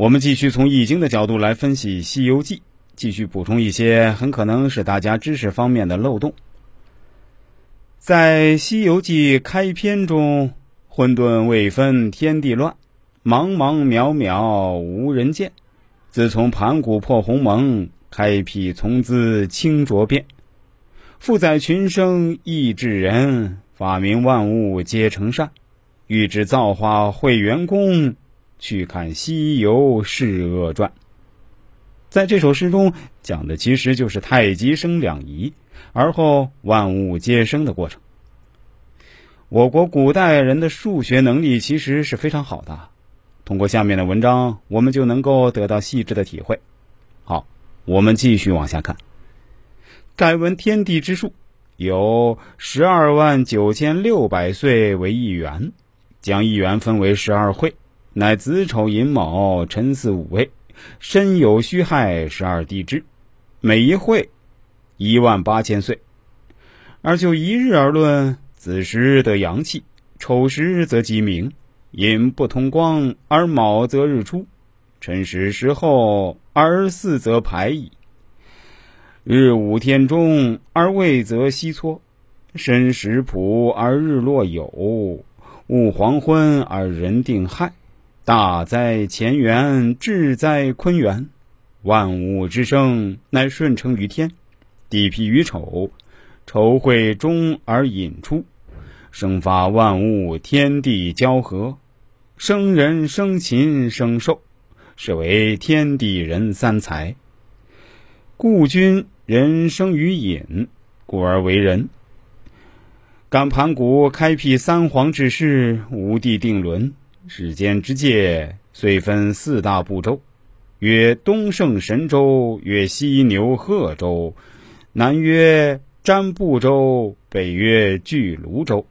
我们继续从易经的角度来分析《西游记》，继续补充一些很可能是大家知识方面的漏洞。在《西游记》开篇中，混沌未分天地乱，茫茫渺渺无人见。自从盘古破鸿蒙，开辟从兹清浊变。负载群生意治人，发明万物皆成善。欲知造化会元功，去看《西游释厄传》。在这首诗中讲的其实就是太极生两仪，而后万物皆生的过程。我国古代人的数学能力其实是非常好的。通过下面的文章，我们就能够得到细致的体会。好，我们继续往下看。盖闻天地之数，有十二万九千六百岁为一元，将一元分为十二会，乃子丑寅卯辰巳午未，申酉戌亥十二地支，每一会一万八千岁。而就一日而论，子时得阳气，丑时则鸡鸣。寅不通光而卯则日出，辰时时后而巳则排矣。日午天中而未则西挫，申时卜而日落酉，戊黄昏而人定亥。大哉乾元，至哉坤元。万物之生，乃顺承于天。地辟于丑，丑会中而引出。生发万物，天地交合，生人生禽生兽，是为天地人三才。故君人生于隐，故而为人。感盘古开辟三皇之势，五帝定伦，世间之界，遂分四大部洲，曰东胜神州，曰西牛贺州，南曰占卜州，北曰巨卢州。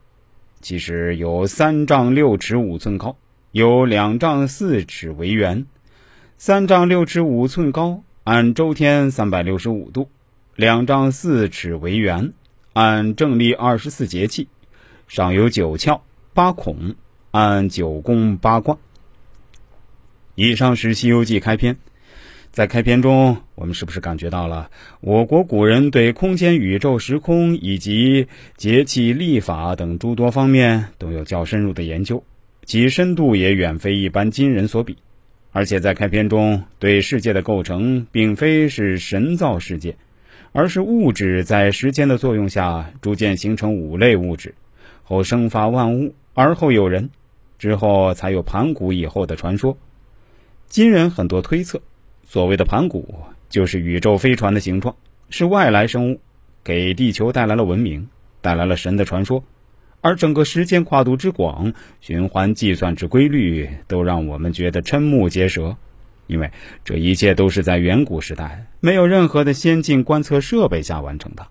其实有三丈六尺五寸高，有两丈四尺为圆。三丈六尺五寸高，按周天三百六十五度；两丈四尺为圆，按正历二十四节气。上有九窍八孔，按九宫八卦。以上是《西游记》开篇。在开篇中，我们是不是感觉到了我国古人对空间、宇宙、时空以及节气、历法等诸多方面都有较深入的研究，其深度也远非一般今人所比。而且在开篇中，对世界的构成并非是神造世界，而是物质在时间的作用下逐渐形成五类物质，后生发万物，而后有人，之后才有盘古以后的传说。今人很多推测。所谓的盘古，就是宇宙飞船的形状，是外来生物，给地球带来了文明，带来了神的传说。而整个时间跨度之广，循环计算之规律，都让我们觉得瞠目结舌。因为这一切都是在远古时代，没有任何的先进观测设备下完成的。